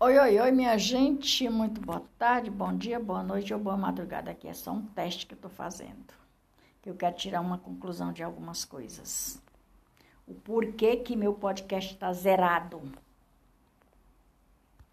Oi, oi, oi, minha gente. Muito boa tarde, bom dia, boa noite ou boa madrugada. Aqui é só um teste que eu estou fazendo. Que eu quero tirar uma conclusão de algumas coisas. O porquê que meu podcast está zerado.